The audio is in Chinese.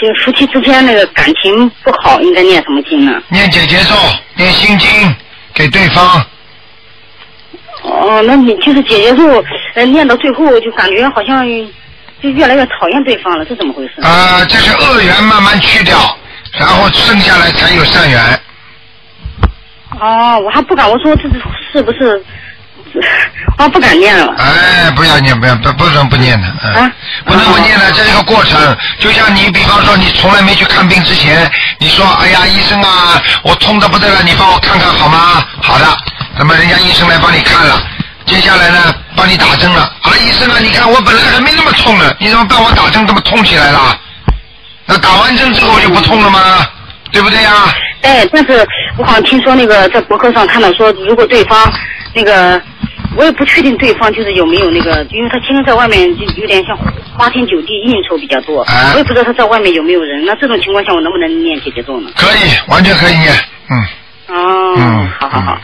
就夫妻之间那个感情不好，应该念什么经呢？念姐姐咒，念心经给对方。哦，那你就是姐姐咒，呃，念到最后就感觉好像就越来越讨厌对方了，是怎么回事？啊，这是恶缘慢慢去掉，然后剩下来才有善缘。哦，我还不敢，我说这是是不是？我 不敢念了。哎，不要念，不要不不能不念的，嗯，啊不能不念的，这是一个过程。就像你，比方说你从来没去看病之前，你说，哎呀，医生啊，我痛的不得了，你帮我看看好吗？好的，那么人家医生来帮你看了，接下来呢，帮你打针了。啊，医生啊，你看我本来还没那么痛呢，你怎么帮我打针这么痛起来了？那打完针之后就不痛了吗？对不对呀、哎，但是我好像听说那个在博客上看到说，如果对方那个，我也不确定对方就是有没有那个因为他天天在外面就有点像花天酒地应酬比较多我也不知道他在外面有没有人那这种情况下我能不能念姐姐咒呢？可以完全可以念嗯。哦好好好。